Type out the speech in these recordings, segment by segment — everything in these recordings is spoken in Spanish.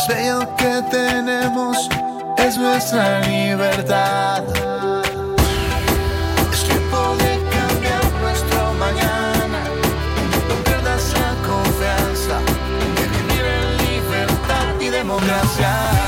más bello que tenemos es nuestra libertad. Es tiempo de cambiar nuestro mañana. No pierdas la confianza de vivir en libertad y democracia.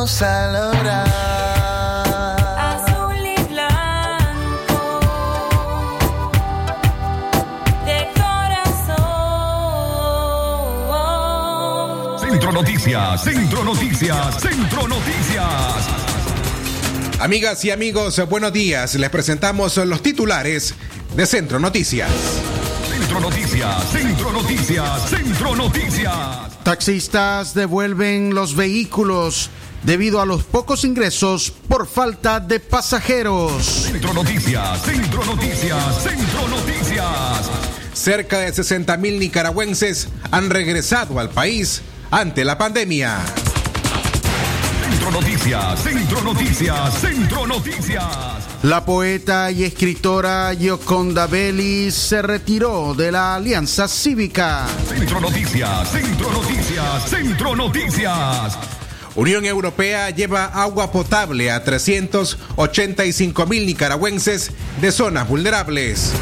Vamos a lograr. Azul y blanco de corazón. Centro Noticias, Centro Noticias, Centro Noticias. Amigas y amigos, buenos días. Les presentamos los titulares de Centro Noticias. Centro Noticias, Centro Noticias, Centro Noticias. Taxistas devuelven los vehículos debido a los pocos ingresos por falta de pasajeros. Centro Noticias, Centro Noticias, Centro Noticias. Cerca de 60 mil nicaragüenses han regresado al país ante la pandemia. Centro Noticias, Centro Noticias, Centro Noticias. La poeta y escritora Gioconda Belli se retiró de la Alianza Cívica. Centro Noticias, Centro Noticias, Centro Noticias. Unión Europea lleva agua potable a 385 mil nicaragüenses de zonas vulnerables.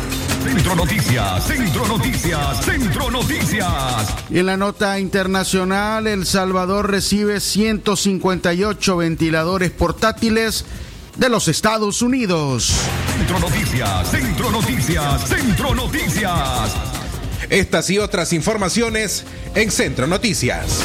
Centro Noticias, Centro Noticias, Centro Noticias. Y en la nota internacional, El Salvador recibe 158 ventiladores portátiles de los Estados Unidos. Centro Noticias, Centro Noticias, Centro Noticias. Estas y otras informaciones en Centro Noticias.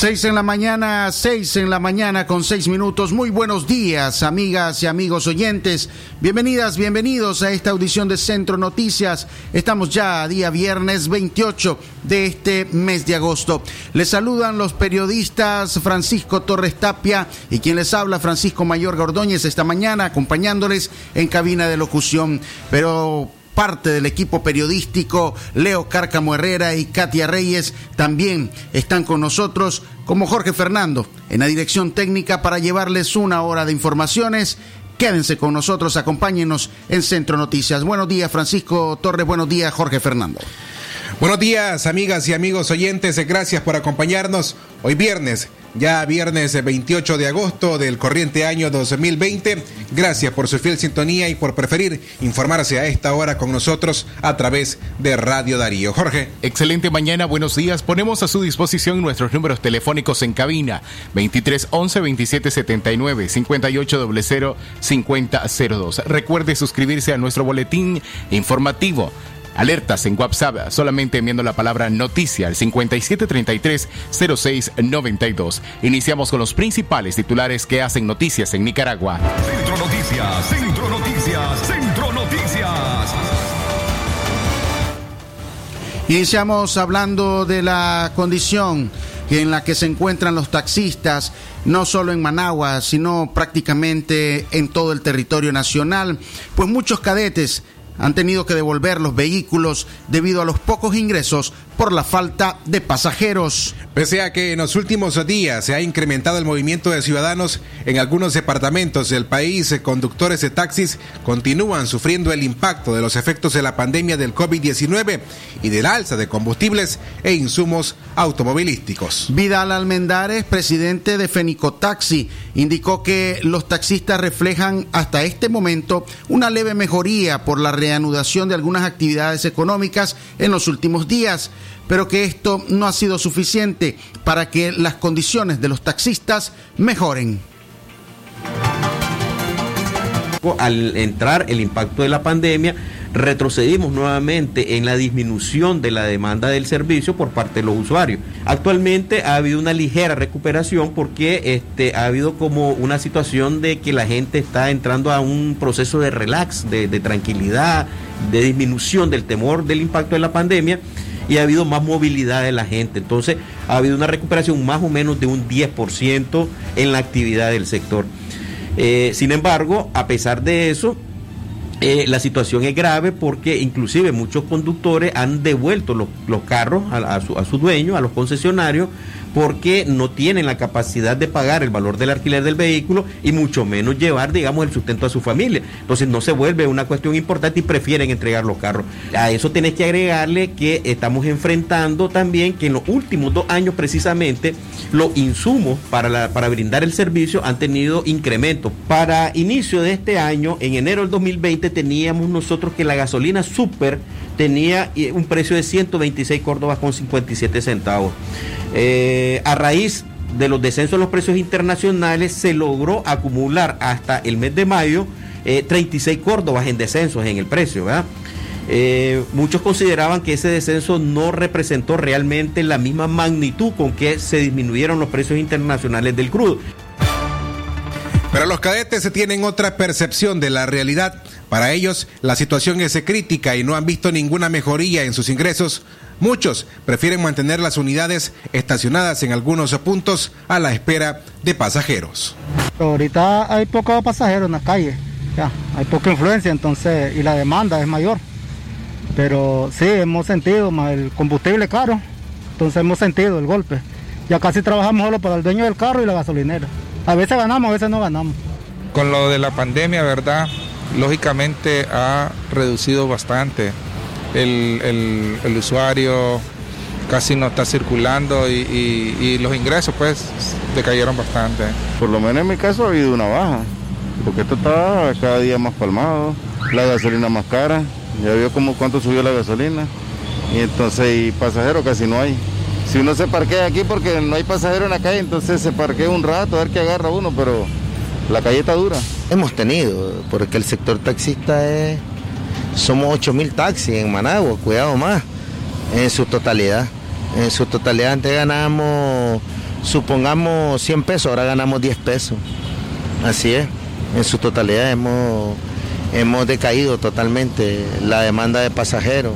Seis en la mañana, seis en la mañana con seis minutos. Muy buenos días, amigas y amigos oyentes. Bienvenidas, bienvenidos a esta audición de Centro Noticias. Estamos ya a día viernes 28 de este mes de agosto. Les saludan los periodistas Francisco Torres Tapia y quien les habla Francisco Mayor Gordóñez esta mañana acompañándoles en cabina de locución. Pero parte del equipo periodístico, Leo Cárcamo Herrera y Katia Reyes, también están con nosotros, como Jorge Fernando, en la dirección técnica para llevarles una hora de informaciones. Quédense con nosotros, acompáñenos en Centro Noticias. Buenos días, Francisco Torres, buenos días, Jorge Fernando. Buenos días, amigas y amigos oyentes. Gracias por acompañarnos hoy viernes, ya viernes 28 de agosto del corriente año 2020. Gracias por su fiel sintonía y por preferir informarse a esta hora con nosotros a través de Radio Darío. Jorge. Excelente mañana, buenos días. Ponemos a su disposición nuestros números telefónicos en cabina 2311 2779 5800 5002. Recuerde suscribirse a nuestro boletín informativo. Alertas en WhatsApp solamente enviando la palabra noticia al 5733-0692. Iniciamos con los principales titulares que hacen noticias en Nicaragua. Centro Noticias, Centro Noticias, Centro Noticias. Iniciamos hablando de la condición en la que se encuentran los taxistas, no solo en Managua, sino prácticamente en todo el territorio nacional, pues muchos cadetes han tenido que devolver los vehículos debido a los pocos ingresos por la falta de pasajeros. Pese a que en los últimos días se ha incrementado el movimiento de ciudadanos en algunos departamentos del país, conductores de taxis continúan sufriendo el impacto de los efectos de la pandemia del COVID-19 y del alza de combustibles e insumos automovilísticos. Vidal Almendares, presidente de Fenicotaxi, indicó que los taxistas reflejan hasta este momento una leve mejoría por la reanudación de algunas actividades económicas en los últimos días, pero que esto no ha sido suficiente para que las condiciones de los taxistas mejoren. Al entrar el impacto de la pandemia, retrocedimos nuevamente en la disminución de la demanda del servicio por parte de los usuarios. Actualmente ha habido una ligera recuperación porque este, ha habido como una situación de que la gente está entrando a un proceso de relax, de, de tranquilidad, de disminución del temor del impacto de la pandemia y ha habido más movilidad de la gente. Entonces ha habido una recuperación más o menos de un 10% en la actividad del sector. Eh, sin embargo, a pesar de eso, eh, la situación es grave porque inclusive muchos conductores han devuelto los, los carros a, su, a su dueño, a los concesionarios, porque no tienen la capacidad de pagar el valor del alquiler del vehículo y mucho menos llevar, digamos, el sustento a su familia. Entonces no se vuelve una cuestión importante y prefieren entregar los carros. A eso tenés que agregarle que estamos enfrentando también que en los últimos dos años precisamente los insumos para, para brindar el servicio han tenido incremento. Para inicio de este año, en enero del 2020, teníamos nosotros que la gasolina super tenía eh, un precio de 126 córdobas con 57 centavos. Eh, a raíz de los descensos de los precios internacionales se logró acumular hasta el mes de mayo eh, 36 córdobas en descensos en el precio. Eh, muchos consideraban que ese descenso no representó realmente la misma magnitud con que se disminuyeron los precios internacionales del crudo. Pero los cadetes tienen otra percepción de la realidad. Para ellos, la situación es crítica y no han visto ninguna mejoría en sus ingresos. Muchos prefieren mantener las unidades estacionadas en algunos puntos a la espera de pasajeros. Ahorita hay pocos pasajeros en la calle, ya, hay poca influencia entonces y la demanda es mayor. Pero sí, hemos sentido más el combustible caro, entonces hemos sentido el golpe. Ya casi trabajamos solo para el dueño del carro y la gasolinera. A veces ganamos, a veces no ganamos. Con lo de la pandemia, ¿verdad? Lógicamente ha reducido bastante. El, el, el usuario casi no está circulando y, y, y, los ingresos pues decayeron bastante. Por lo menos en mi caso ha habido una baja, porque esto está cada día más palmado, la gasolina más cara, ya vio como cuánto subió la gasolina y entonces y pasajeros casi no hay. Si uno se parquea aquí porque no hay pasajero en la calle, entonces se parquea un rato a ver qué agarra uno, pero la calle está dura. Hemos tenido, porque el sector taxista es, somos 8 mil taxis en Managua, cuidado más, en su totalidad. En su totalidad antes ganamos, supongamos 100 pesos, ahora ganamos 10 pesos. Así es, en su totalidad hemos, hemos decaído totalmente la demanda de pasajeros.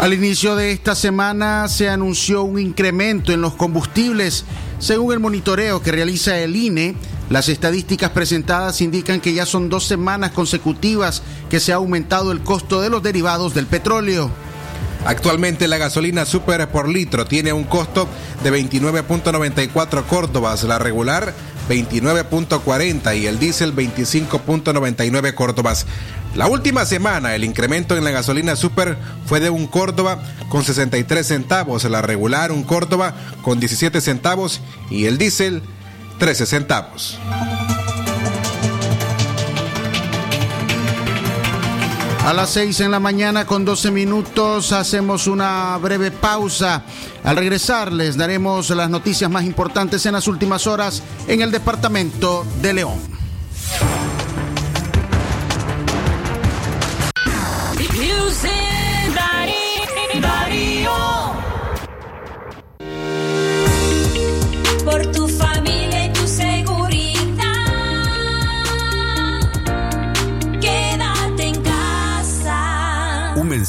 Al inicio de esta semana se anunció un incremento en los combustibles. Según el monitoreo que realiza el INE, las estadísticas presentadas indican que ya son dos semanas consecutivas que se ha aumentado el costo de los derivados del petróleo. Actualmente la gasolina super por litro tiene un costo de 29.94 córdobas, la regular 29.40 y el diésel 25.99 córdobas. La última semana el incremento en la gasolina super fue de un Córdoba con 63 centavos, la regular un Córdoba con 17 centavos y el diésel 13 centavos. A las 6 en la mañana con 12 minutos hacemos una breve pausa. Al regresar les daremos las noticias más importantes en las últimas horas en el departamento de León. Por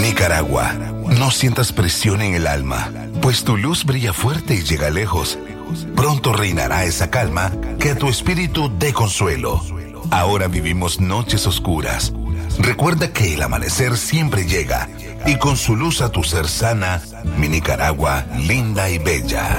Nicaragua, no sientas presión en el alma, pues tu luz brilla fuerte y llega lejos. Pronto reinará esa calma que a tu espíritu dé consuelo. Ahora vivimos noches oscuras. Recuerda que el amanecer siempre llega y con su luz a tu ser sana, mi Nicaragua linda y bella.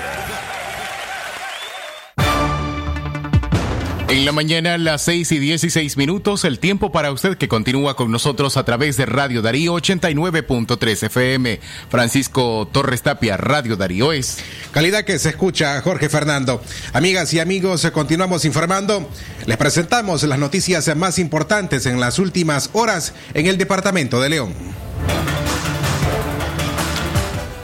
En la mañana, las 6 y 16 minutos, el tiempo para usted que continúa con nosotros a través de Radio Darío 89.3 FM. Francisco Torres Tapia, Radio Darío es. Calidad que se escucha, Jorge Fernando. Amigas y amigos, continuamos informando. Les presentamos las noticias más importantes en las últimas horas en el departamento de León.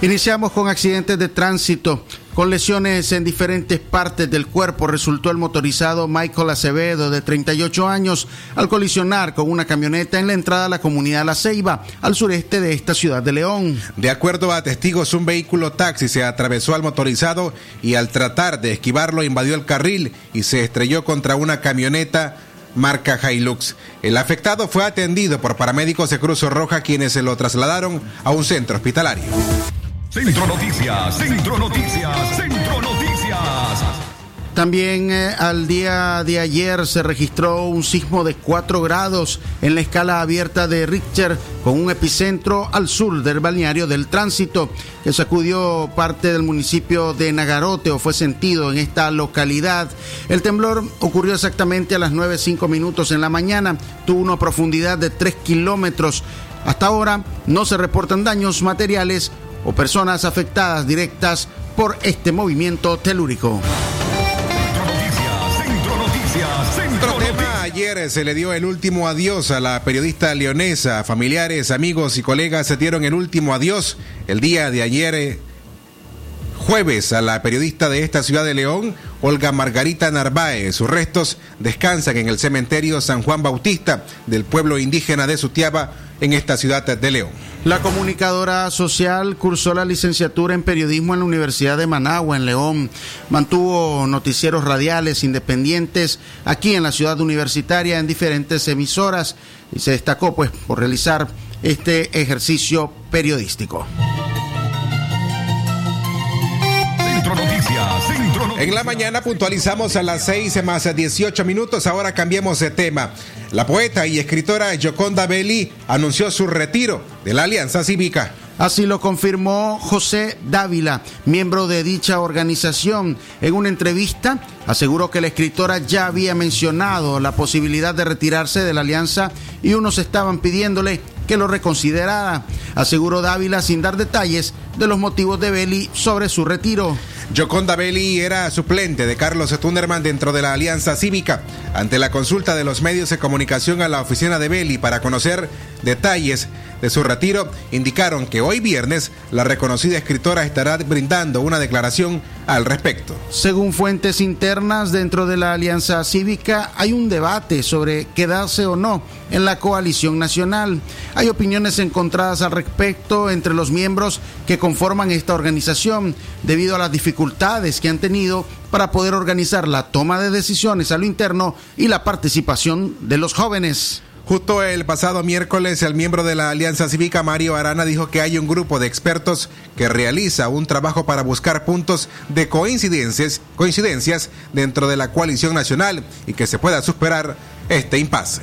Iniciamos con accidentes de tránsito. Con lesiones en diferentes partes del cuerpo resultó el motorizado Michael Acevedo, de 38 años, al colisionar con una camioneta en la entrada a la comunidad La Ceiba, al sureste de esta ciudad de León. De acuerdo a testigos, un vehículo taxi se atravesó al motorizado y al tratar de esquivarlo invadió el carril y se estrelló contra una camioneta marca Hilux. El afectado fue atendido por paramédicos de Cruz Roja quienes se lo trasladaron a un centro hospitalario. Centro Noticias, Centro Noticias, Centro Noticias. También eh, al día de ayer se registró un sismo de 4 grados en la escala abierta de Richter con un epicentro al sur del balneario del tránsito que sacudió parte del municipio de Nagarote o fue sentido en esta localidad. El temblor ocurrió exactamente a las 9.05 minutos en la mañana, tuvo una profundidad de 3 kilómetros. Hasta ahora no se reportan daños materiales o personas afectadas directas por este movimiento telúrico. Centro Noticias, Centro Otro tema, ayer se le dio el último adiós a la periodista leonesa. Familiares, amigos y colegas se dieron el último adiós el día de ayer, eh, jueves a la periodista de esta ciudad de León, Olga Margarita Narváez. Sus restos descansan en el cementerio San Juan Bautista del pueblo indígena de Sutiaba en esta ciudad de León. La comunicadora social cursó la licenciatura en periodismo en la Universidad de Managua, en León. Mantuvo noticieros radiales independientes aquí en la ciudad universitaria en diferentes emisoras y se destacó pues por realizar este ejercicio periodístico. Centro Noticias, Centro Noticias. En la mañana puntualizamos a las 6 más 18 minutos. Ahora cambiemos de tema. La poeta y escritora Yoconda Belli anunció su retiro de la Alianza Cívica. Así lo confirmó José Dávila, miembro de dicha organización. En una entrevista, aseguró que la escritora ya había mencionado la posibilidad de retirarse de la alianza y unos estaban pidiéndole que lo reconsiderara. Aseguró Dávila sin dar detalles de los motivos de Belli sobre su retiro. Yoconda Belli era suplente de Carlos Tunderman dentro de la Alianza Cívica. Ante la consulta de los medios de comunicación a la oficina de Belli para conocer detalles de su retiro, indicaron que hoy viernes la reconocida escritora estará brindando una declaración al respecto. Según fuentes internas dentro de la Alianza Cívica, hay un debate sobre quedarse o no en la coalición nacional. Hay opiniones encontradas al respecto entre los miembros que conforman esta organización debido a las dificultades que han tenido para poder organizar la toma de decisiones a lo interno y la participación de los jóvenes. Justo el pasado miércoles, el miembro de la Alianza Cívica, Mario Arana, dijo que hay un grupo de expertos que realiza un trabajo para buscar puntos de coincidencias, coincidencias dentro de la coalición nacional y que se pueda superar este impasse.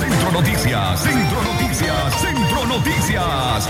Centro Noticias, Centro Noticias, Centro Noticias.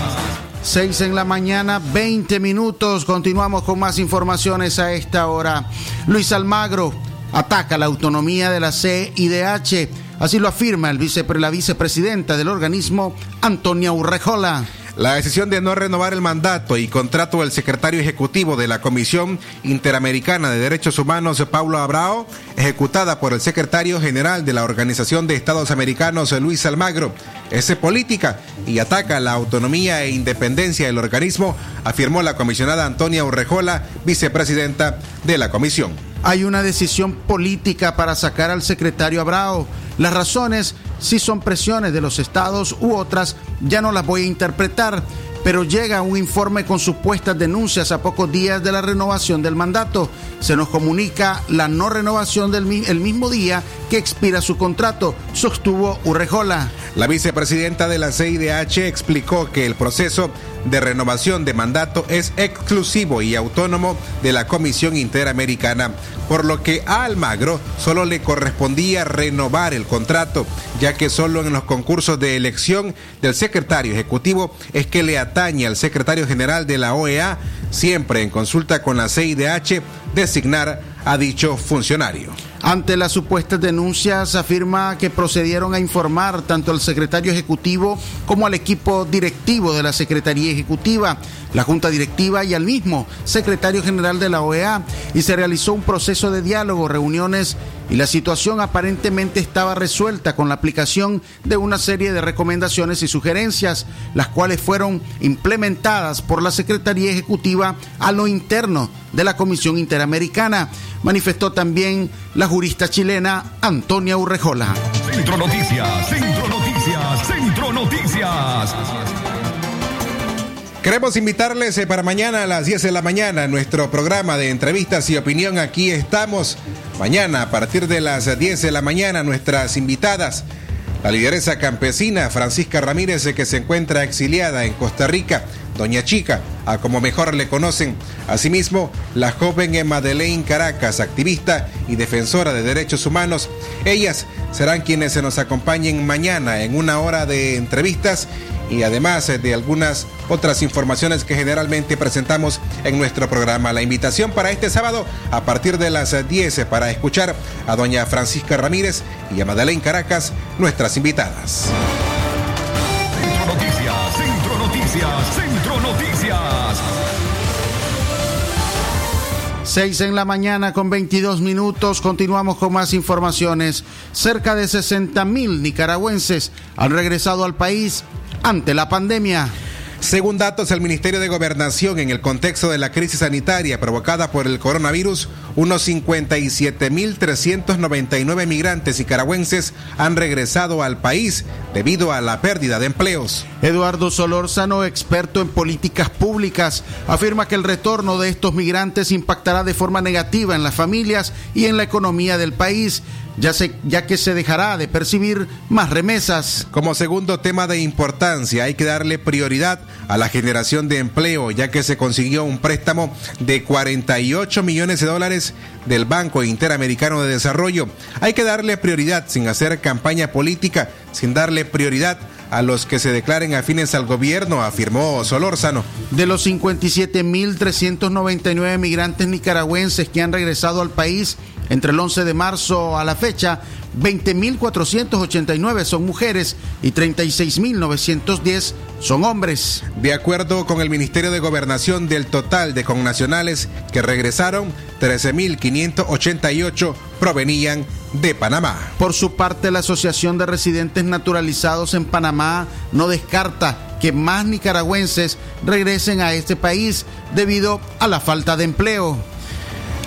6 en la mañana, 20 minutos. Continuamos con más informaciones a esta hora. Luis Almagro ataca la autonomía de la CIDH. Así lo afirma el vice, la vicepresidenta del organismo, Antonia Urrejola. La decisión de no renovar el mandato y contrato del secretario ejecutivo de la Comisión Interamericana de Derechos Humanos, Paulo Abrao, ejecutada por el secretario general de la Organización de Estados Americanos, Luis Almagro, es política y ataca la autonomía e independencia del organismo, afirmó la comisionada Antonia Urrejola, vicepresidenta de la comisión. Hay una decisión política para sacar al secretario Abrao. Las razones, si son presiones de los estados u otras, ya no las voy a interpretar, pero llega un informe con supuestas denuncias a pocos días de la renovación del mandato. Se nos comunica la no renovación del el mismo día que expira su contrato, sostuvo Urrejola. La vicepresidenta de la CIDH explicó que el proceso de renovación de mandato es exclusivo y autónomo de la Comisión Interamericana, por lo que a Almagro solo le correspondía renovar el contrato, ya que solo en los concursos de elección del secretario ejecutivo es que le atañe al secretario general de la OEA, siempre en consulta con la CIDH, designar a dicho funcionario. Ante las supuestas denuncias, afirma que procedieron a informar tanto al secretario ejecutivo como al equipo directivo de la Secretaría Ejecutiva, la Junta Directiva y al mismo secretario general de la OEA, y se realizó un proceso de diálogo, reuniones, y la situación aparentemente estaba resuelta con la aplicación de una serie de recomendaciones y sugerencias, las cuales fueron implementadas por la Secretaría Ejecutiva a lo interno de la Comisión Interamericana, manifestó también la jurista chilena Antonia Urrejola. Centro Noticias, Centro Noticias, Centro Noticias. Queremos invitarles eh, para mañana a las 10 de la mañana nuestro programa de entrevistas y opinión. Aquí estamos. Mañana a partir de las 10 de la mañana nuestras invitadas. La lideresa campesina Francisca Ramírez eh, que se encuentra exiliada en Costa Rica. Doña Chica, a como mejor le conocen. Asimismo, la joven Madeleine Caracas, activista y defensora de derechos humanos. Ellas serán quienes se nos acompañen mañana en una hora de entrevistas y además eh, de algunas otras informaciones que generalmente presentamos en nuestro programa. La invitación para este sábado a partir de las eh, 10 para escuchar a doña Francisca Ramírez y a Madeleine Caracas, nuestras invitadas. Centro Noticias, Centro Noticias, Centro Noticias. 6 en la mañana con 22 minutos. Continuamos con más informaciones. Cerca de 60 mil nicaragüenses han regresado al país ante la pandemia. Según datos del Ministerio de Gobernación, en el contexto de la crisis sanitaria provocada por el coronavirus, unos 57.399 migrantes nicaragüenses han regresado al país debido a la pérdida de empleos. Eduardo Solórzano, experto en políticas públicas, afirma que el retorno de estos migrantes impactará de forma negativa en las familias y en la economía del país, ya, ya que se dejará de percibir más remesas. Como segundo tema de importancia, hay que darle prioridad a la generación de empleo, ya que se consiguió un préstamo de 48 millones de dólares del Banco Interamericano de Desarrollo. Hay que darle prioridad sin hacer campaña política, sin darle prioridad a los que se declaren afines al gobierno, afirmó Solórzano. De los 57.399 migrantes nicaragüenses que han regresado al país entre el 11 de marzo a la fecha, 20.489 son mujeres y 36.910 son hombres. De acuerdo con el Ministerio de Gobernación, del total de connacionales que regresaron, 13.588 provenían de Panamá. Por su parte, la Asociación de Residentes Naturalizados en Panamá no descarta que más nicaragüenses regresen a este país debido a la falta de empleo.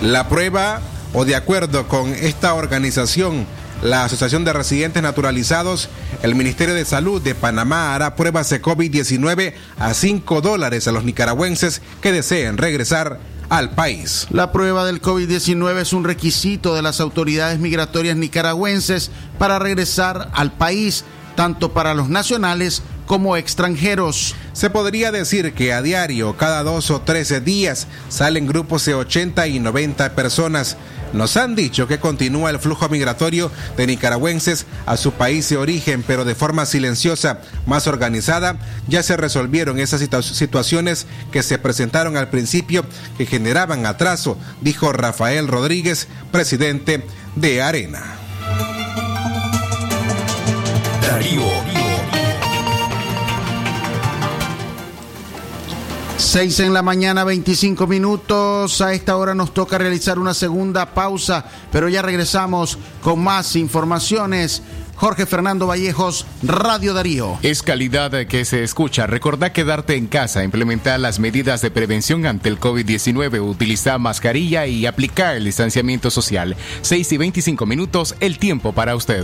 La prueba, o de acuerdo con esta organización, la Asociación de Residentes Naturalizados, el Ministerio de Salud de Panamá hará pruebas de COVID-19 a 5 dólares a los nicaragüenses que deseen regresar al país. La prueba del COVID-19 es un requisito de las autoridades migratorias nicaragüenses para regresar al país, tanto para los nacionales como extranjeros. Se podría decir que a diario, cada dos o trece días, salen grupos de 80 y 90 personas. Nos han dicho que continúa el flujo migratorio de nicaragüenses a su país de origen, pero de forma silenciosa, más organizada. Ya se resolvieron esas situa situaciones que se presentaron al principio que generaban atraso, dijo Rafael Rodríguez, presidente de Arena. Darío. 6 en la mañana, 25 minutos. A esta hora nos toca realizar una segunda pausa, pero ya regresamos con más informaciones. Jorge Fernando Vallejos, Radio Darío. Es calidad que se escucha. Recordá quedarte en casa, implementar las medidas de prevención ante el COVID-19, utilizar mascarilla y aplicar el distanciamiento social. 6 y 25 minutos, el tiempo para usted.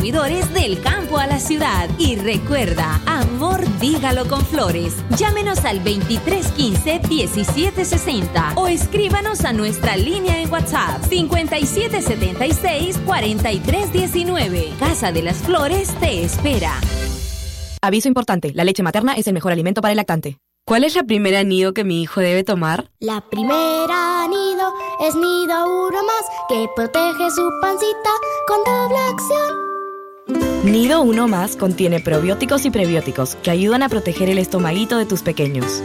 del campo a la ciudad. Y recuerda, amor dígalo con flores. Llámenos al 2315-1760 o escríbanos a nuestra línea en WhatsApp 5776-4319. Casa de las Flores te espera. Aviso importante, la leche materna es el mejor alimento para el lactante. ¿Cuál es la primera nido que mi hijo debe tomar? La primera nido es nido uno más que protege su pancita con doble acción. Nido Uno Más contiene probióticos y prebióticos que ayudan a proteger el estomaguito de tus pequeños.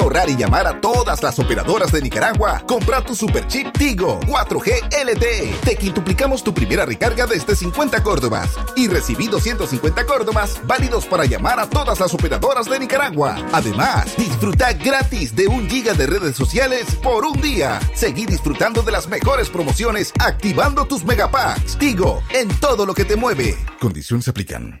Ahorrar y llamar a todas las operadoras de Nicaragua, compra tu super chip Tigo 4G LTE. Te quintuplicamos tu primera recarga desde 50 córdobas y recibí 250 córdobas válidos para llamar a todas las operadoras de Nicaragua. Además, disfruta gratis de un giga de redes sociales por un día. Seguí disfrutando de las mejores promociones activando tus megapacks. Tigo, en todo lo que te mueve. Condiciones aplican.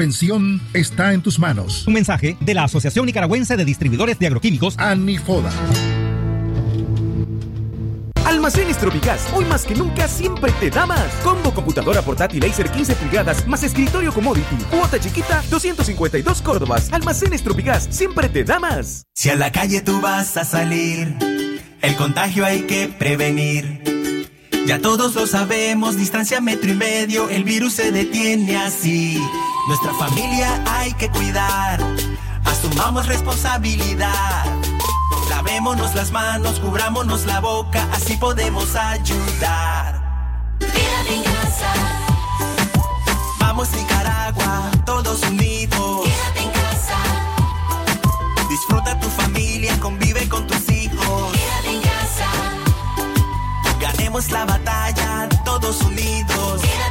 está en tus manos. Un mensaje de la Asociación Nicaragüense de Distribuidores de Agroquímicos, ANIFODA. Almacenes Tropigas, hoy más que nunca siempre te da más. Combo computadora portátil Acer 15 pulgadas más escritorio commodity. Cuota chiquita 252 Córdobas. Almacenes Tropigas siempre te da más. Si a la calle tú vas a salir, el contagio hay que prevenir. Ya todos lo sabemos, distancia metro y medio, el virus se detiene así. Nuestra familia hay que cuidar, asumamos responsabilidad. Lavémonos las manos, cubrámonos la boca, así podemos ayudar. Quédate en casa, Vamos Nicaragua, todos unidos. quédate en casa, Disfruta tu familia, convive con tus hijos. quédate en casa, Ganemos la batalla, todos unidos. quédate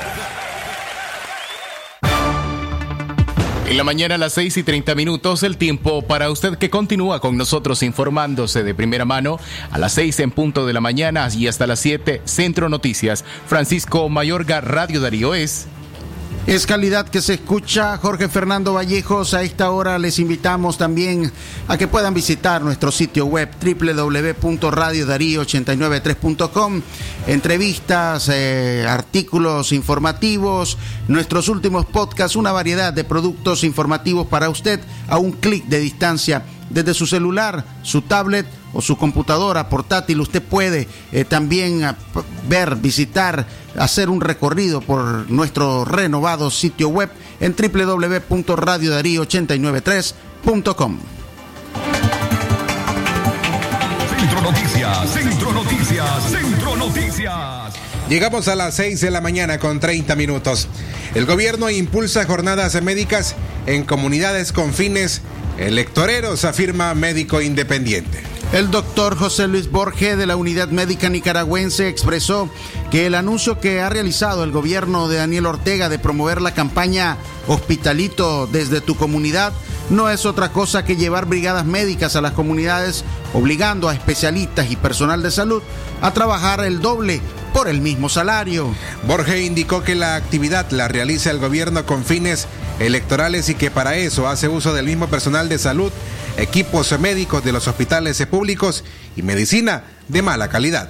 En la mañana a las 6 y 30 minutos, el tiempo para usted que continúa con nosotros informándose de primera mano a las 6 en punto de la mañana y hasta las 7, Centro Noticias. Francisco Mayorga, Radio Darío es. Es calidad que se escucha. Jorge Fernando Vallejos, a esta hora les invitamos también a que puedan visitar nuestro sitio web www.radiodarío893.com. Entrevistas, eh, artículos informativos, nuestros últimos podcasts, una variedad de productos informativos para usted a un clic de distancia desde su celular, su tablet o su computadora portátil. Usted puede eh, también ah, ver, visitar, hacer un recorrido por nuestro renovado sitio web en www.radiodarío893.com. Centro Noticias, Centro Noticias, Centro Noticias. Llegamos a las 6 de la mañana con 30 minutos. El gobierno impulsa jornadas médicas en comunidades con fines electoreros, afirma médico independiente. El doctor José Luis Borge de la Unidad Médica Nicaragüense expresó que el anuncio que ha realizado el gobierno de Daniel Ortega de promover la campaña Hospitalito desde tu comunidad no es otra cosa que llevar brigadas médicas a las comunidades, obligando a especialistas y personal de salud a trabajar el doble por el mismo salario. Borge indicó que la actividad la realiza el gobierno con fines electorales y que para eso hace uso del mismo personal de salud, equipos médicos de los hospitales públicos y medicina de mala calidad.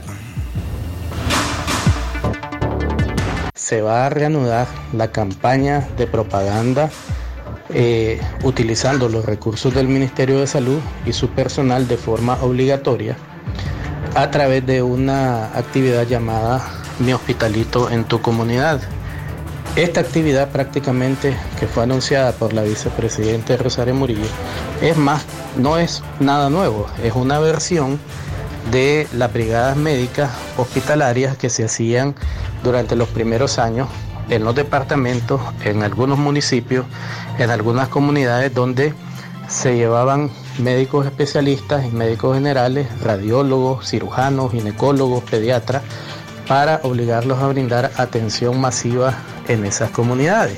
se va a reanudar la campaña de propaganda eh, utilizando los recursos del Ministerio de Salud y su personal de forma obligatoria a través de una actividad llamada Mi Hospitalito en tu comunidad. Esta actividad prácticamente que fue anunciada por la vicepresidenta Rosario Murillo es más, no es nada nuevo, es una versión de las brigadas médicas hospitalarias que se hacían durante los primeros años en los departamentos, en algunos municipios, en algunas comunidades donde se llevaban médicos especialistas y médicos generales, radiólogos, cirujanos, ginecólogos, pediatras, para obligarlos a brindar atención masiva en esas comunidades.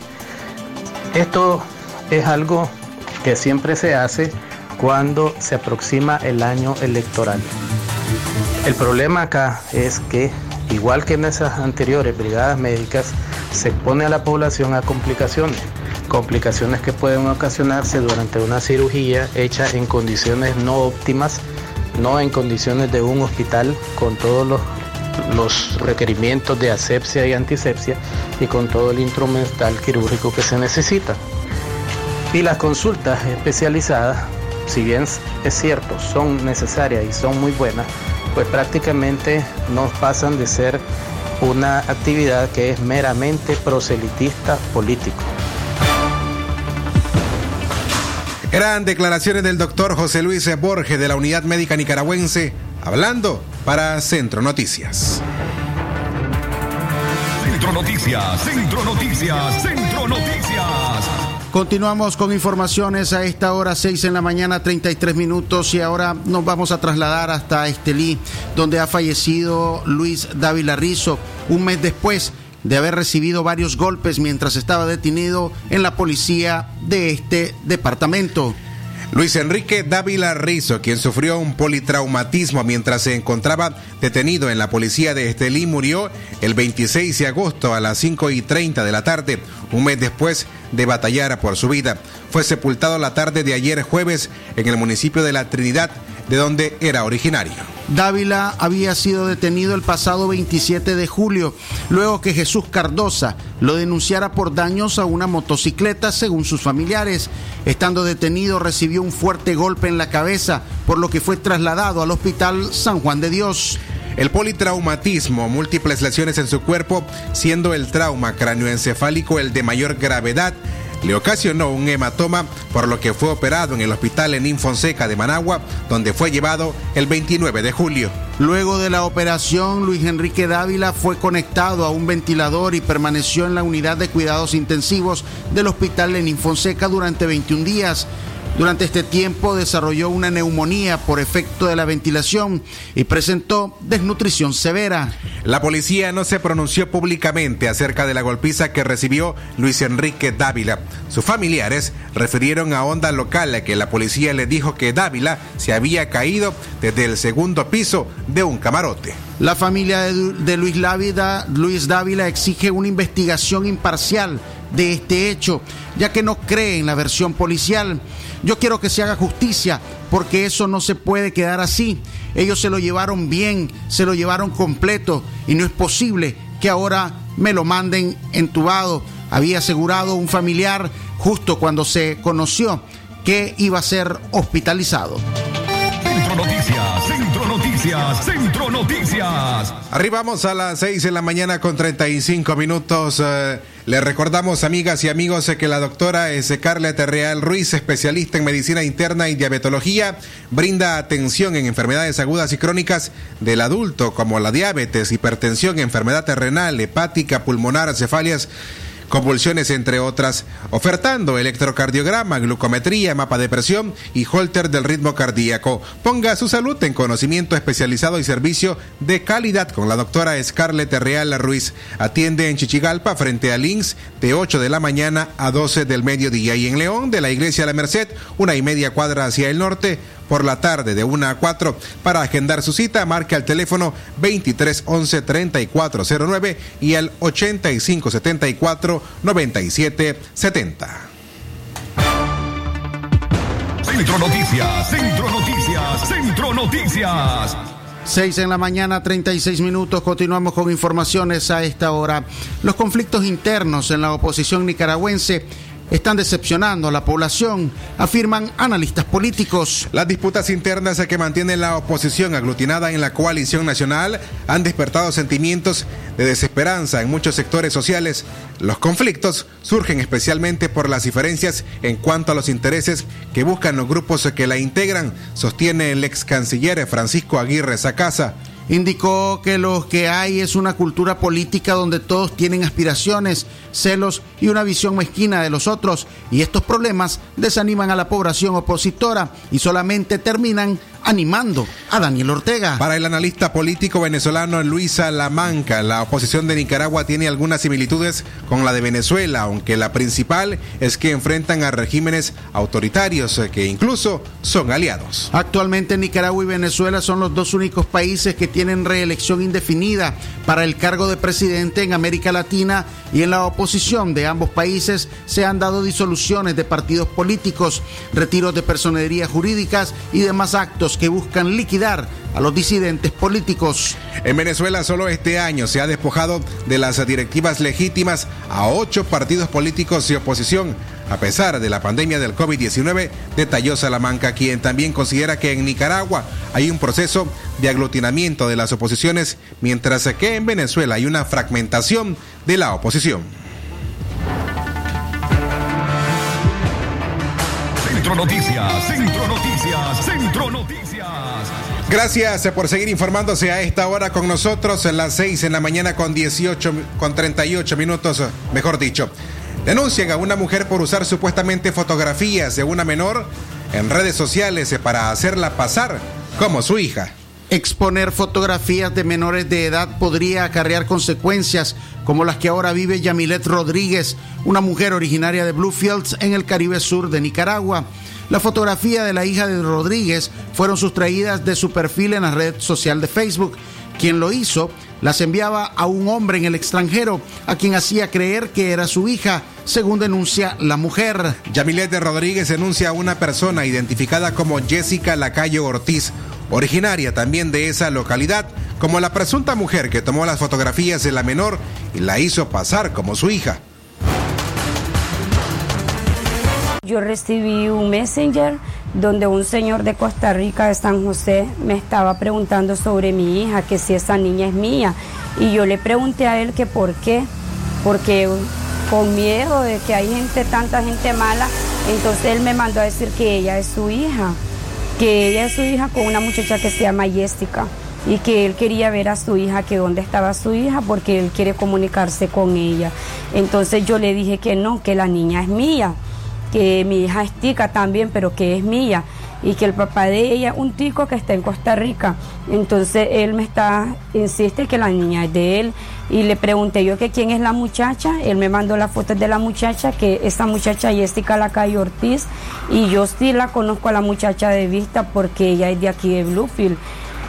Esto es algo que siempre se hace cuando se aproxima el año electoral. El problema acá es que, igual que en esas anteriores brigadas médicas, se expone a la población a complicaciones, complicaciones que pueden ocasionarse durante una cirugía hecha en condiciones no óptimas, no en condiciones de un hospital con todos los, los requerimientos de asepsia y antisepsia y con todo el instrumental quirúrgico que se necesita. Y las consultas especializadas, si bien es cierto, son necesarias y son muy buenas, pues prácticamente no pasan de ser una actividad que es meramente proselitista político. Eran declaraciones del doctor José Luis Borges de la Unidad Médica Nicaragüense, hablando para Centro Noticias. Centro Noticias, Centro Noticias, Centro Noticias. Continuamos con informaciones a esta hora, 6 en la mañana, 33 minutos, y ahora nos vamos a trasladar hasta Estelí, donde ha fallecido Luis Dávila Rizo, un mes después de haber recibido varios golpes mientras estaba detenido en la policía de este departamento. Luis Enrique Dávila Rizo, quien sufrió un politraumatismo mientras se encontraba detenido en la policía de Estelí, murió el 26 de agosto a las 5 y 30 de la tarde, un mes después de batallar por su vida. Fue sepultado la tarde de ayer jueves en el municipio de La Trinidad, de donde era originario. Dávila había sido detenido el pasado 27 de julio, luego que Jesús Cardosa lo denunciara por daños a una motocicleta, según sus familiares. Estando detenido, recibió un fuerte golpe en la cabeza, por lo que fue trasladado al Hospital San Juan de Dios. El politraumatismo, múltiples lesiones en su cuerpo, siendo el trauma cráneoencefálico el de mayor gravedad, le ocasionó un hematoma, por lo que fue operado en el hospital en Fonseca de Managua, donde fue llevado el 29 de julio. Luego de la operación, Luis Enrique Dávila fue conectado a un ventilador y permaneció en la unidad de cuidados intensivos del hospital en Fonseca durante 21 días. Durante este tiempo desarrolló una neumonía por efecto de la ventilación y presentó desnutrición severa. La policía no se pronunció públicamente acerca de la golpiza que recibió Luis Enrique Dávila. Sus familiares refirieron a Onda Local que la policía le dijo que Dávila se había caído desde el segundo piso de un camarote. La familia de, Luis, Lávida, Luis Dávila exige una investigación imparcial de este hecho, ya que no cree en la versión policial. Yo quiero que se haga justicia, porque eso no se puede quedar así. Ellos se lo llevaron bien, se lo llevaron completo, y no es posible que ahora me lo manden entubado. Había asegurado un familiar justo cuando se conoció que iba a ser hospitalizado. Noticias, Centro Noticias. Arribamos a las 6 de la mañana con 35 minutos. Eh, le recordamos, amigas y amigos, eh, que la doctora es Carla Terreal Ruiz, especialista en medicina interna y diabetología, brinda atención en enfermedades agudas y crónicas del adulto, como la diabetes, hipertensión, enfermedad renal, hepática, pulmonar, cefalias convulsiones entre otras, ofertando electrocardiograma, glucometría, mapa de presión y holter del ritmo cardíaco. Ponga su salud en conocimiento especializado y servicio de calidad con la doctora Scarlett Real Ruiz. Atiende en Chichigalpa frente a Links de 8 de la mañana a 12 del mediodía y en León de la Iglesia La Merced, una y media cuadra hacia el norte por la tarde de 1 a 4. Para agendar su cita, marque al teléfono 23 11 3409 y al 85 74 97 70. Centro Noticias, Centro Noticias, Centro Noticias. 6 en la mañana, 36 minutos. Continuamos con informaciones a esta hora. Los conflictos internos en la oposición nicaragüense están decepcionando a la población, afirman analistas políticos. Las disputas internas que mantiene la oposición aglutinada en la coalición nacional han despertado sentimientos de desesperanza en muchos sectores sociales. Los conflictos surgen especialmente por las diferencias en cuanto a los intereses que buscan los grupos que la integran, sostiene el ex canciller Francisco Aguirre Sacasa. Indicó que lo que hay es una cultura política donde todos tienen aspiraciones, celos y una visión mezquina de los otros, y estos problemas desaniman a la población opositora y solamente terminan animando a Daniel Ortega. Para el analista político venezolano Luis Salamanca, la oposición de Nicaragua tiene algunas similitudes con la de Venezuela, aunque la principal es que enfrentan a regímenes autoritarios que incluso son aliados. Actualmente Nicaragua y Venezuela son los dos únicos países que tienen reelección indefinida para el cargo de presidente en América Latina y en la oposición de ambos países se han dado disoluciones de partidos políticos, retiros de personerías jurídicas y demás actos que buscan liquidar a los disidentes políticos. En Venezuela solo este año se ha despojado de las directivas legítimas a ocho partidos políticos de oposición, a pesar de la pandemia del COVID-19, detalló Salamanca, quien también considera que en Nicaragua hay un proceso de aglutinamiento de las oposiciones, mientras que en Venezuela hay una fragmentación de la oposición. Centro Noticias, Centro Noticias, Centro Noticias. Gracias por seguir informándose a esta hora con nosotros, en las 6 en la mañana con 18, con 38 minutos, mejor dicho. Denuncian a una mujer por usar supuestamente fotografías de una menor en redes sociales para hacerla pasar como su hija. Exponer fotografías de menores de edad podría acarrear consecuencias como las que ahora vive Yamilet Rodríguez, una mujer originaria de Bluefields en el Caribe Sur de Nicaragua. La fotografía de la hija de Rodríguez fueron sustraídas de su perfil en la red social de Facebook. Quien lo hizo las enviaba a un hombre en el extranjero, a quien hacía creer que era su hija, según denuncia la mujer. Yamilet de Rodríguez denuncia a una persona identificada como Jessica Lacayo Ortiz, originaria también de esa localidad, como la presunta mujer que tomó las fotografías de la menor y la hizo pasar como su hija. Yo recibí un messenger donde un señor de Costa Rica, de San José, me estaba preguntando sobre mi hija, que si esa niña es mía. Y yo le pregunté a él que por qué, porque con miedo de que hay gente, tanta gente mala, entonces él me mandó a decir que ella es su hija, que ella es su hija con una muchacha que se llama Jessica y que él quería ver a su hija, que dónde estaba su hija, porque él quiere comunicarse con ella. Entonces yo le dije que no, que la niña es mía que mi hija es tica también, pero que es mía, y que el papá de ella, un tico que está en Costa Rica. Entonces él me está, insiste que la niña es de él, y le pregunté yo que quién es la muchacha, él me mandó las fotos de la muchacha, que esa muchacha Jessica Lacayo Ortiz, y yo sí la conozco a la muchacha de vista porque ella es de aquí de Bluefield,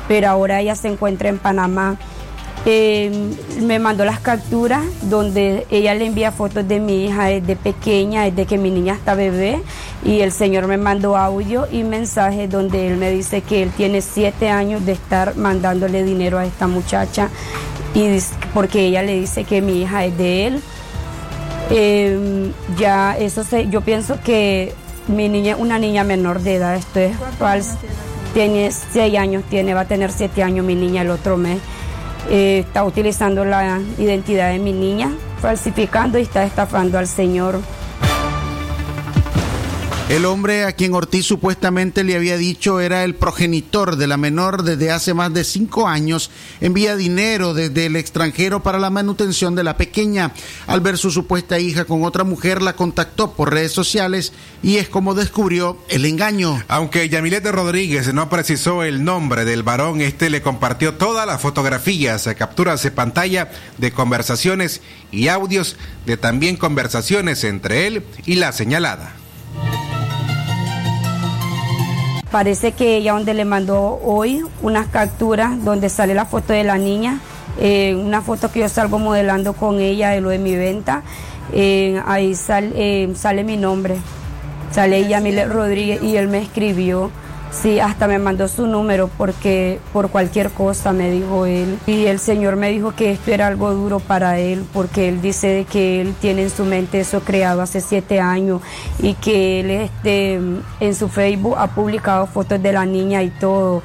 pero ahora ella se encuentra en Panamá. Eh, me mandó las capturas donde ella le envía fotos de mi hija desde pequeña, desde que mi niña está bebé, y el señor me mandó audio y mensajes donde él me dice que él tiene siete años de estar mandándole dinero a esta muchacha, y porque ella le dice que mi hija es de él. Eh, ya eso se, yo pienso que mi niña, una niña menor de edad, esto es falso. Tiene seis años, tiene, va a tener siete años mi niña el otro mes. Eh, está utilizando la identidad de mi niña, falsificando y está estafando al señor. El hombre a quien Ortiz supuestamente le había dicho era el progenitor de la menor desde hace más de cinco años, envía dinero desde el extranjero para la manutención de la pequeña. Al ver su supuesta hija con otra mujer, la contactó por redes sociales y es como descubrió el engaño. Aunque Yamilete Rodríguez no precisó el nombre del varón, este le compartió todas las fotografías, capturas de pantalla de conversaciones y audios de también conversaciones entre él y la señalada. Parece que ella donde le mandó hoy unas capturas donde sale la foto de la niña, eh, una foto que yo salgo modelando con ella de lo de mi venta, eh, ahí sal- eh, sale mi nombre, sale ella Rodríguez y él me escribió, sí, hasta me mandó su número porque por cualquier cosa me dijo él y el señor me dijo que esto era algo duro para él porque él dice que él tiene en su mente eso creado hace siete años y que él este, en su Facebook ha publicado fotos de la niña y todo.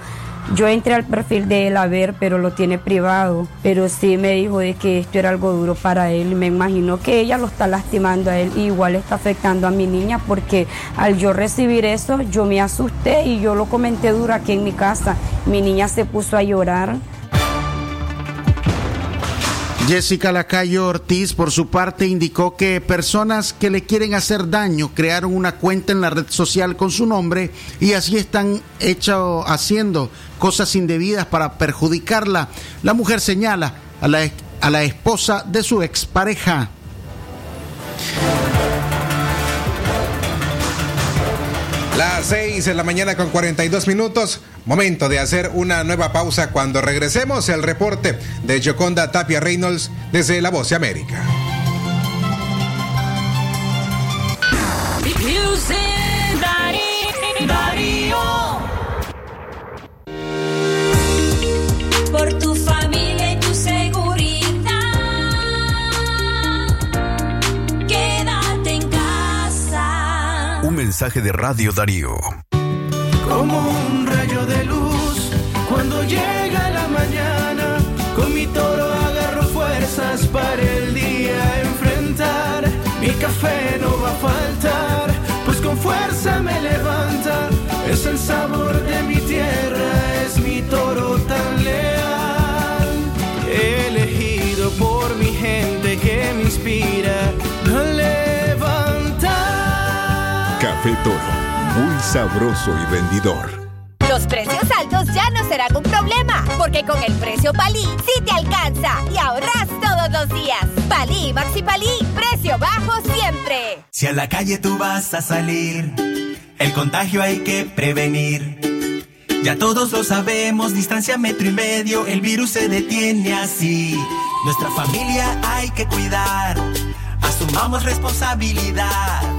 Yo entré al perfil de él a ver, pero lo tiene privado. Pero sí me dijo de que esto era algo duro para él. Me imagino que ella lo está lastimando a él. y igual está afectando a mi niña porque al yo recibir eso, yo me asusté y yo lo comenté duro aquí en mi casa. Mi niña se puso a llorar. Jessica Lacayo Ortiz, por su parte, indicó que personas que le quieren hacer daño crearon una cuenta en la red social con su nombre y así están hecho, haciendo cosas indebidas para perjudicarla. La mujer señala a la, a la esposa de su expareja. Las 6 de la mañana con 42 minutos. Momento de hacer una nueva pausa cuando regresemos el reporte de Joconda Tapia Reynolds desde La Voz de América. Mensaje de Radio Darío. Como un rayo de luz cuando llega la mañana, con mi toro agarro fuerzas para el día enfrentar. Mi café no va a faltar, pues con fuerza me levanta. Es el sabor de mi tierra, es mi toro tan leal. Café Toro, muy sabroso y vendidor. Los precios altos ya no serán un problema, porque con el precio Palí sí te alcanza y ahorras todos los días. Palí, Maxi Palí, precio bajo siempre. Si a la calle tú vas a salir, el contagio hay que prevenir. Ya todos lo sabemos, distancia metro y medio, el virus se detiene así. Nuestra familia hay que cuidar, asumamos responsabilidad.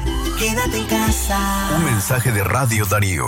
Quédate en casa. Un mensaje de Radio Darío.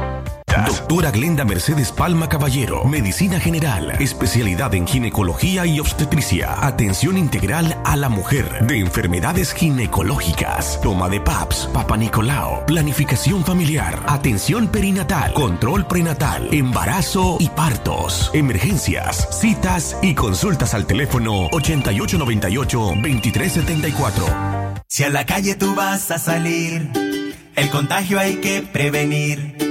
Doctora Glenda Mercedes Palma Caballero, Medicina General, especialidad en ginecología y obstetricia, atención integral a la mujer, de enfermedades ginecológicas, toma de PAPS, Papa Nicolao, planificación familiar, atención perinatal, control prenatal, embarazo y partos, emergencias, citas y consultas al teléfono 8898-2374. Si a la calle tú vas a salir, el contagio hay que prevenir.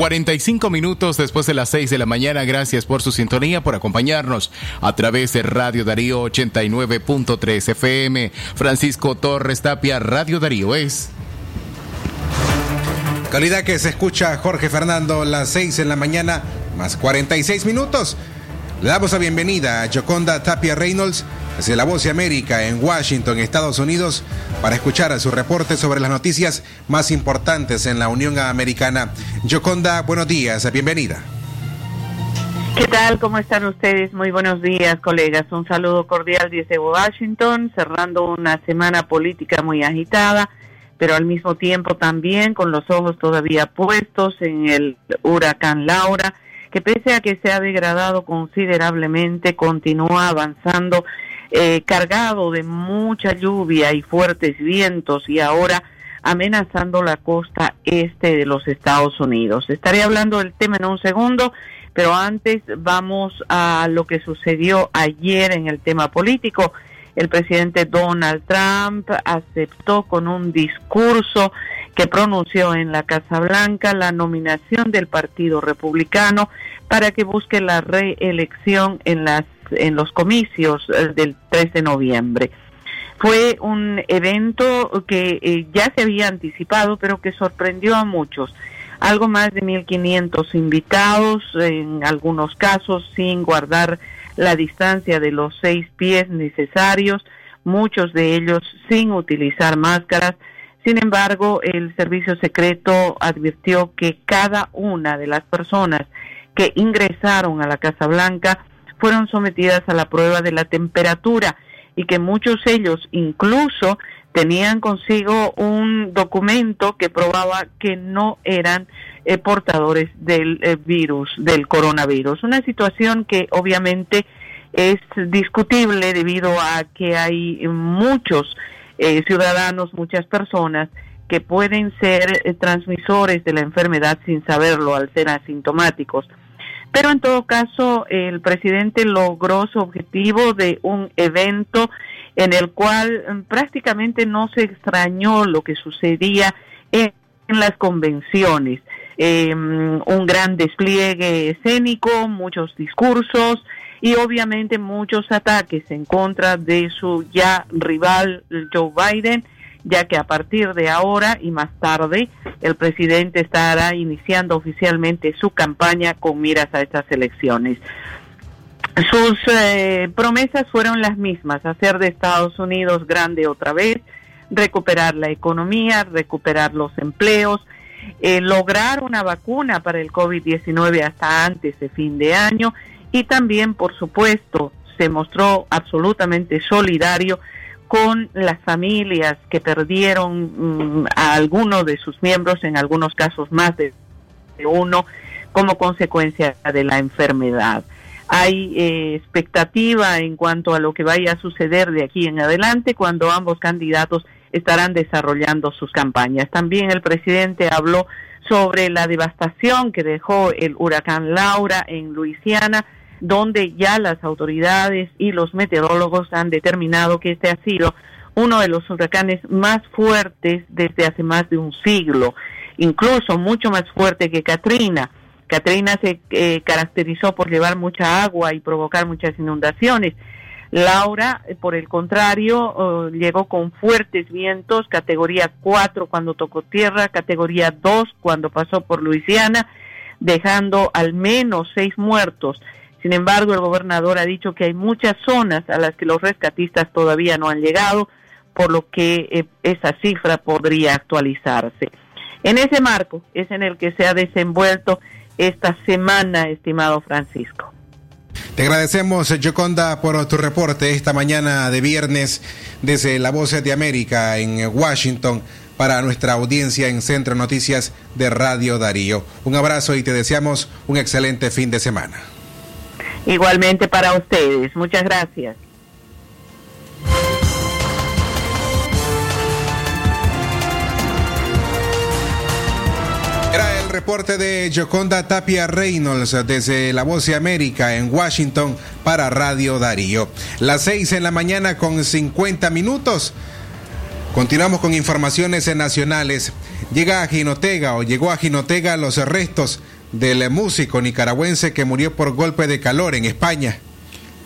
45 minutos después de las 6 de la mañana. Gracias por su sintonía, por acompañarnos a través de Radio Darío 89.3 FM. Francisco Torres Tapia, Radio Darío es. Calidad que se escucha Jorge Fernando, las 6 en la mañana, más 46 minutos. Le damos la bienvenida a Joconda Tapia Reynolds, desde La Voz de América en Washington, Estados Unidos, para escuchar su reporte sobre las noticias más importantes en la Unión Americana. Joconda, buenos días, bienvenida. ¿Qué tal? ¿Cómo están ustedes? Muy buenos días, colegas. Un saludo cordial desde Washington, cerrando una semana política muy agitada, pero al mismo tiempo también con los ojos todavía puestos en el huracán Laura, que pese a que se ha degradado considerablemente, continúa avanzando eh, cargado de mucha lluvia y fuertes vientos y ahora amenazando la costa este de los Estados Unidos. Estaré hablando del tema en un segundo, pero antes vamos a lo que sucedió ayer en el tema político. El presidente Donald Trump aceptó con un discurso que pronunció en la Casa Blanca la nominación del Partido Republicano para que busque la reelección en las en los comicios eh, del 3 de noviembre. Fue un evento que eh, ya se había anticipado, pero que sorprendió a muchos. Algo más de 1.500 invitados, en algunos casos sin guardar la distancia de los seis pies necesarios, muchos de ellos sin utilizar máscaras. Sin embargo, el servicio secreto advirtió que cada una de las personas que ingresaron a la Casa Blanca fueron sometidas a la prueba de la temperatura y que muchos de ellos incluso tenían consigo un documento que probaba que no eran eh, portadores del eh, virus, del coronavirus. Una situación que obviamente es discutible debido a que hay muchos eh, ciudadanos, muchas personas que pueden ser eh, transmisores de la enfermedad sin saberlo al ser asintomáticos. Pero en todo caso, el presidente logró su objetivo de un evento en el cual mm, prácticamente no se extrañó lo que sucedía en, las convenciones. Eh, un gran despliegue escénico, muchos discursos y obviamente muchos ataques en contra de su ya rival Joe Biden, ya que a partir de ahora y más tarde el presidente estará iniciando oficialmente su campaña con miras a estas elecciones. Sus eh, promesas fueron las mismas, hacer de Estados Unidos grande otra vez, recuperar la economía, recuperar los empleos, eh, lograr una vacuna para el COVID-19 hasta antes de fin de año y también, por supuesto, se mostró absolutamente solidario con las familias que perdieron mm, a alguno de sus miembros, en algunos casos más de uno, como consecuencia de la enfermedad. Hay eh, expectativa en cuanto a lo que vaya a suceder de aquí en adelante cuando ambos candidatos estarán desarrollando sus campañas. También el presidente habló sobre la devastación que dejó el huracán Laura en Luisiana, donde ya las autoridades y los meteorólogos han determinado que este ha sido uno de los huracanes más fuertes desde hace más de un siglo, incluso mucho más fuerte que Katrina. Katrina se eh, caracterizó por llevar mucha agua y provocar muchas inundaciones. Laura, eh, por el contrario, uh, llegó con fuertes vientos, categoría 4 cuando tocó tierra, categoría 2 cuando pasó por Luisiana, dejando al menos seis muertos. Sin embargo, el gobernador ha dicho que hay muchas zonas a las que los rescatistas todavía no han llegado, por lo que eh, esa cifra podría actualizarse. En ese marco es en el que se ha desenvuelto esta semana, estimado Francisco. Te agradecemos, Yoconda, por tu reporte esta mañana de viernes desde La Voz de América en Washington para nuestra audiencia en Centro Noticias de Radio Darío. Un abrazo y te deseamos un excelente fin de semana. Igualmente para ustedes. Muchas gracias. Era el reporte de Yoconda Tapia Reynolds desde La Voz de América en Washington para Radio Darío. Las seis en la mañana con 50 minutos. Continuamos con informaciones nacionales. Llega a Jinotega o llegó a Jinotega los restos del músico nicaragüense que murió por golpe de calor en España.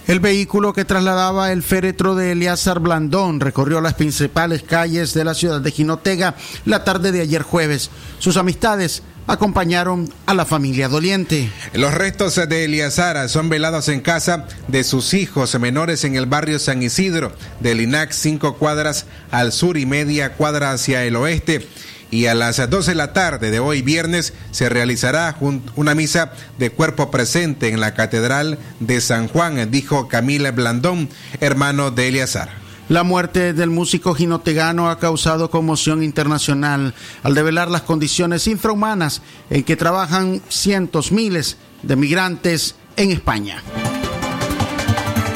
El vehículo que trasladaba el féretro de Eliazar Blandón recorrió las principales calles de la ciudad de Jinotega la tarde de ayer jueves. Sus amistades acompañaron a la familia doliente. Los restos de Eliazar son velados en casa de sus hijos menores en el barrio San Isidro, del INAC, cinco cuadras al sur y media cuadra hacia el oeste y a las 12 de la tarde de hoy viernes se realizará una misa de cuerpo presente en la Catedral de San Juan, dijo Camila Blandón, hermano de Eliazar. La muerte del músico ginotegano ha causado conmoción internacional al develar las condiciones infrahumanas en que trabajan cientos, miles de migrantes en España.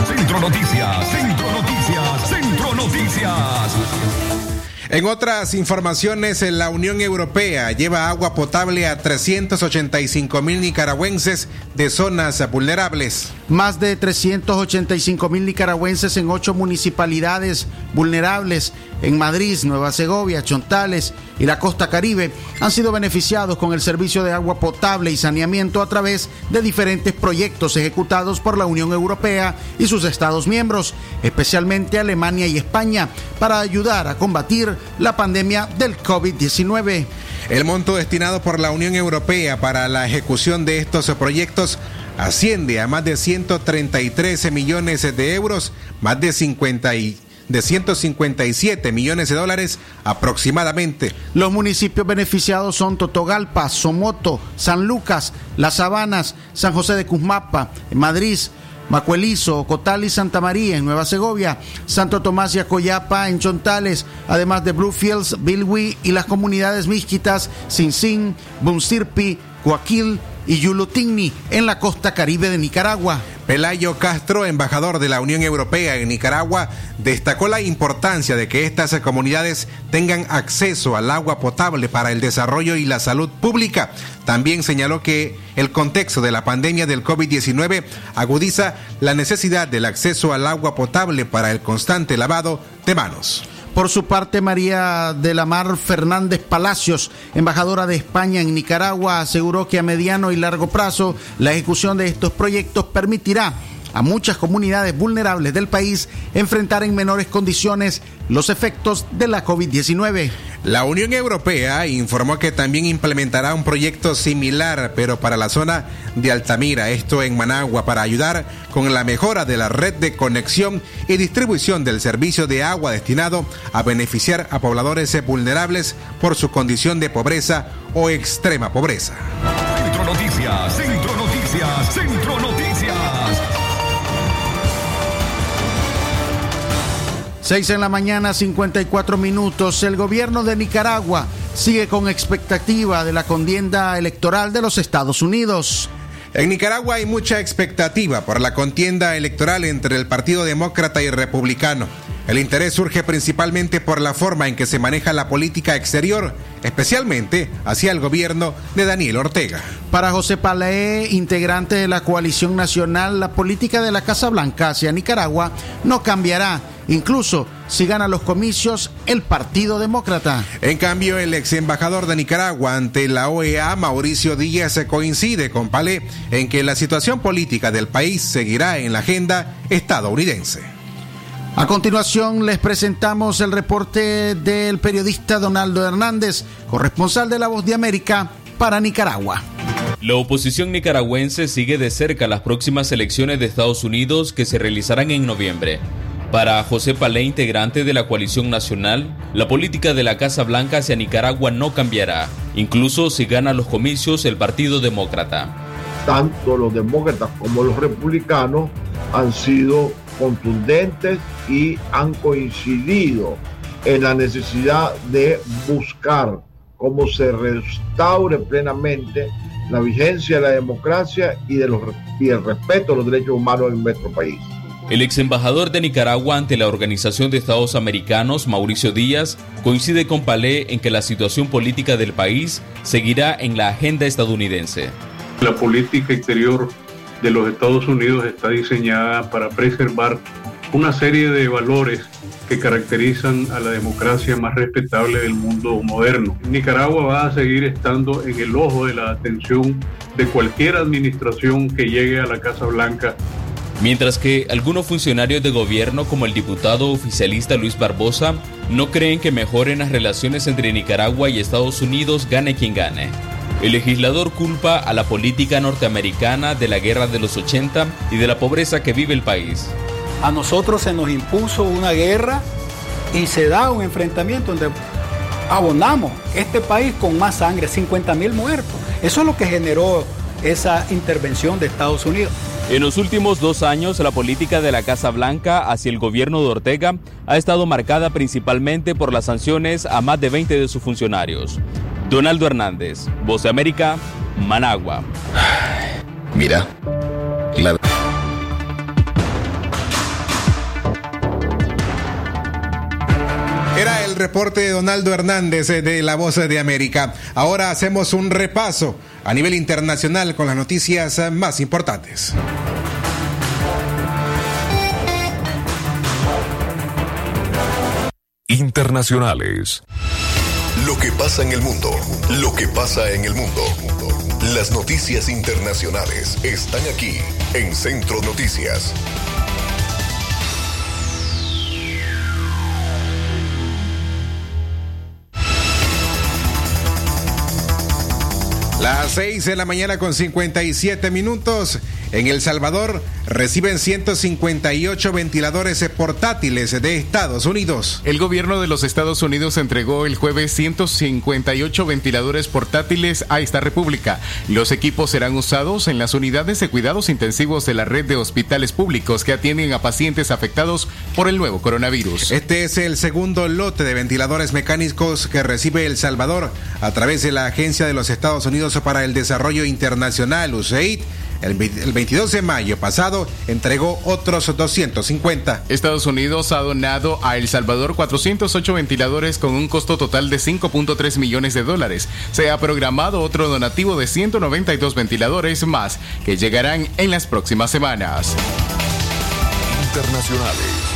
Centro Noticias, Centro Noticias, Centro Noticias. En otras informaciones, la Unión Europea lleva agua potable a 385 mil nicaragüenses de zonas vulnerables. Más de 385 mil nicaragüenses en ocho municipalidades vulnerables en Madrid, Nueva Segovia, Chontales y la costa caribe han sido beneficiados con el servicio de agua potable y saneamiento a través de diferentes proyectos ejecutados por la Unión Europea y sus Estados miembros, especialmente Alemania y España, para ayudar a combatir la pandemia del COVID-19. El monto destinado por la Unión Europea para la ejecución de estos proyectos asciende a más de 133 millones de euros, más de 50 y de 157 millones de dólares aproximadamente. Los municipios beneficiados son Totogalpa, Somoto, San Lucas, Las Sabanas, San José de Cusmapa, Madrid, Macuelizo, Cotal y Santa María en Nueva Segovia, Santo Tomás y Acoyapa en Chontales, además de Bluefields, Bilwi y las comunidades misquitas Sinsin, Bunsirpi, Coaquil y Yulutigni en la costa caribe de Nicaragua. Pelayo Castro, embajador de la Unión Europea en Nicaragua, destacó la importancia de que estas comunidades tengan acceso al agua potable para el desarrollo y la salud pública. También señaló que el contexto de la pandemia del COVID-19 agudiza la necesidad del acceso al agua potable para el constante lavado de manos. Por su parte, María de la Mar Fernández Palacios, embajadora de España en Nicaragua, aseguró que a mediano y largo plazo la ejecución de estos proyectos permitirá a muchas comunidades vulnerables del país enfrentar en menores condiciones los efectos de la COVID-19. La Unión Europea informó que también implementará un proyecto similar, pero para la zona de Altamira, esto en Managua, para ayudar con la mejora de la red de conexión y distribución del servicio de agua destinado a beneficiar a pobladores vulnerables por su condición de pobreza o extrema pobreza. Centro Noticias, Centro Noticias, Centro Noticias. 6 en la mañana, 54 minutos. El gobierno de Nicaragua sigue con expectativa de la contienda electoral de los Estados Unidos. En Nicaragua hay mucha expectativa por la contienda electoral entre el Partido Demócrata y Republicano. El interés surge principalmente por la forma en que se maneja la política exterior, especialmente hacia el gobierno de Daniel Ortega. Para José Palé, integrante de la coalición nacional, la política de la Casa Blanca hacia Nicaragua no cambiará, incluso si gana los comicios el Partido Demócrata. En cambio, el ex embajador de Nicaragua ante la OEA, Mauricio Díaz, coincide con Palé en que la situación política del país seguirá en la agenda estadounidense. A continuación les presentamos el reporte del periodista Donaldo Hernández, corresponsal de La Voz de América para Nicaragua. La oposición nicaragüense sigue de cerca las próximas elecciones de Estados Unidos que se realizarán en noviembre. Para José Palé, integrante de la coalición nacional, la política de la Casa Blanca hacia Nicaragua no cambiará, incluso si gana los comicios el Partido Demócrata. Tanto los demócratas como los republicanos han sido contundentes y han coincidido en la necesidad de buscar cómo se restaure plenamente la vigencia de la democracia y, y el respeto a los derechos humanos en nuestro país. El ex embajador de Nicaragua ante la Organización de Estados Americanos, Mauricio Díaz, coincide con Palé en que la situación política del país seguirá en la agenda estadounidense. La política exterior de los Estados Unidos está diseñada para preservar una serie de valores que caracterizan a la democracia más respetable del mundo moderno. Nicaragua va a seguir estando en el ojo de la atención de cualquier administración que llegue a la Casa Blanca Mientras que algunos funcionarios de gobierno, como el diputado oficialista Luis Barbosa, no creen que mejoren las relaciones entre Nicaragua y Estados Unidos gane quien gane. El legislador culpa a la política norteamericana de la guerra de los 80 y de la pobreza que vive el país. A nosotros se nos impuso una guerra y se da un enfrentamiento donde abonamos este país con más sangre, 50 mil muertos. Eso es lo que generó esa intervención de Estados Unidos. En los últimos dos años, la política de la Casa Blanca hacia el gobierno de Ortega ha estado marcada principalmente por las sanciones a más de 20 de sus funcionarios. Donaldo Hernández, Voz de América, Managua. Mira, la... reporte de Donaldo Hernández eh, de La Voz de América. Ahora hacemos un repaso a nivel internacional con las noticias eh, más importantes. Internacionales. Lo que pasa en el mundo. Lo que pasa en el mundo. Las noticias internacionales están aquí en Centro Noticias. Las 6 de la mañana con 57 minutos. En El Salvador reciben 158 ventiladores portátiles de Estados Unidos. El gobierno de los Estados Unidos entregó el jueves 158 ventiladores portátiles a esta república. Los equipos serán usados en las unidades de cuidados intensivos de la red de hospitales públicos que atienden a pacientes afectados por el nuevo coronavirus. Este es el segundo lote de ventiladores mecánicos que recibe El Salvador a través de la Agencia de los Estados Unidos para el Desarrollo Internacional, USAID. El 22 de mayo pasado entregó otros 250. Estados Unidos ha donado a El Salvador 408 ventiladores con un costo total de 5.3 millones de dólares. Se ha programado otro donativo de 192 ventiladores más que llegarán en las próximas semanas. Internacionales.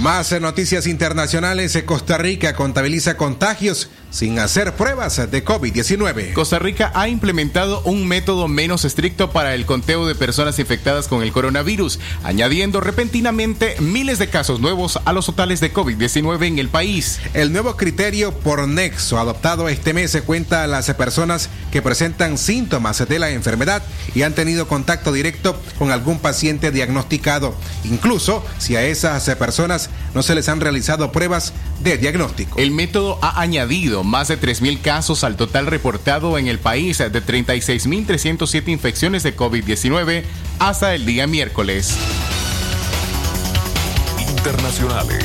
Más noticias internacionales. Costa Rica contabiliza contagios sin hacer pruebas de COVID-19. Costa Rica ha implementado un método menos estricto para el conteo de personas infectadas con el coronavirus, añadiendo repentinamente miles de casos nuevos a los totales de COVID-19 en el país. El nuevo criterio por nexo adoptado este mes cuenta a las personas que presentan síntomas de la enfermedad y han tenido contacto directo con algún paciente diagnosticado, incluso si a esas personas no se les han realizado pruebas de diagnóstico. El método ha añadido más de 3.000 casos al total reportado en el país de 36.307 infecciones de COVID-19 hasta el día miércoles. Internacionales.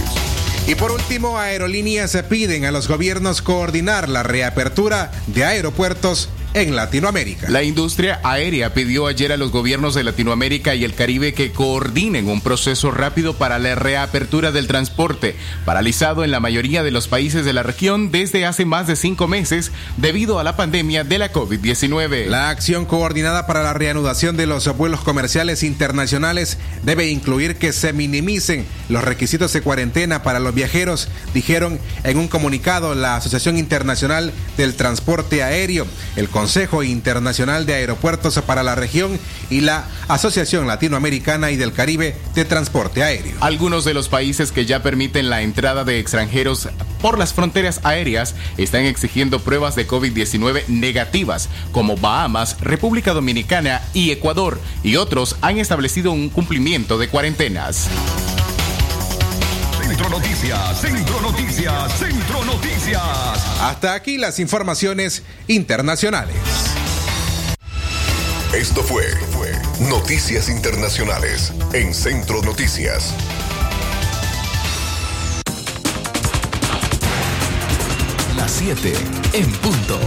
Y por último, aerolíneas piden a los gobiernos coordinar la reapertura de aeropuertos en Latinoamérica. La industria aérea pidió ayer a los gobiernos de Latinoamérica y el Caribe que coordinen un proceso rápido para la reapertura del transporte, paralizado en la mayoría de los países de la región desde hace más de cinco meses debido a la pandemia de la COVID-19. La acción coordinada para la reanudación de los vuelos comerciales internacionales debe incluir que se minimicen los requisitos de cuarentena para los viajeros, dijeron en un comunicado la Asociación Internacional del Transporte Aéreo. El Consejo Internacional de Aeropuertos para la región y la Asociación Latinoamericana y del Caribe de Transporte Aéreo. Algunos de los países que ya permiten la entrada de extranjeros por las fronteras aéreas están exigiendo pruebas de COVID-19 negativas, como Bahamas, República Dominicana y Ecuador, y otros han establecido un cumplimiento de cuarentenas. Centro Noticias, Centro Noticias, Centro Noticias. Hasta aquí las informaciones internacionales. Esto fue, fue Noticias Internacionales en Centro Noticias. Las 7 en punto.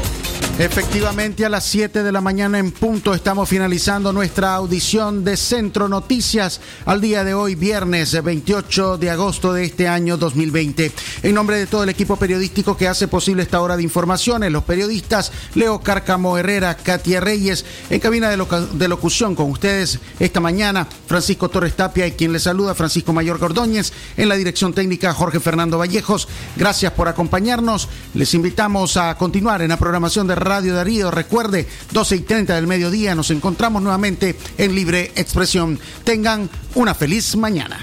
Efectivamente, a las 7 de la mañana en punto estamos finalizando nuestra audición de Centro Noticias al día de hoy, viernes 28 de agosto de este año 2020. En nombre de todo el equipo periodístico que hace posible esta hora de informaciones, los periodistas Leo Cárcamo Herrera, Katia Reyes, en cabina de, locución con ustedes esta mañana, Francisco Torres Tapia y quien les saluda, Francisco Mayor Gordóñez, en la dirección técnica Jorge Fernando Vallejos. Gracias por acompañarnos. Les invitamos a continuar en la programación de Radio Darío. Recuerde, 12 y 30 del mediodía nos encontramos nuevamente en Libre Expresión. Tengan una feliz mañana.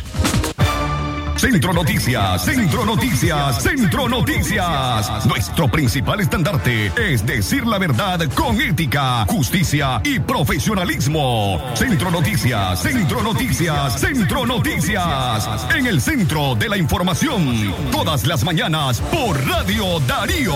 Centro Noticias, Centro Noticias, Centro Noticias. Nuestro principal estandarte es decir la verdad con ética, justicia y profesionalismo. Centro Noticias, Centro Noticias, Centro Noticias. En el centro de la información, todas las mañanas por Radio Darío.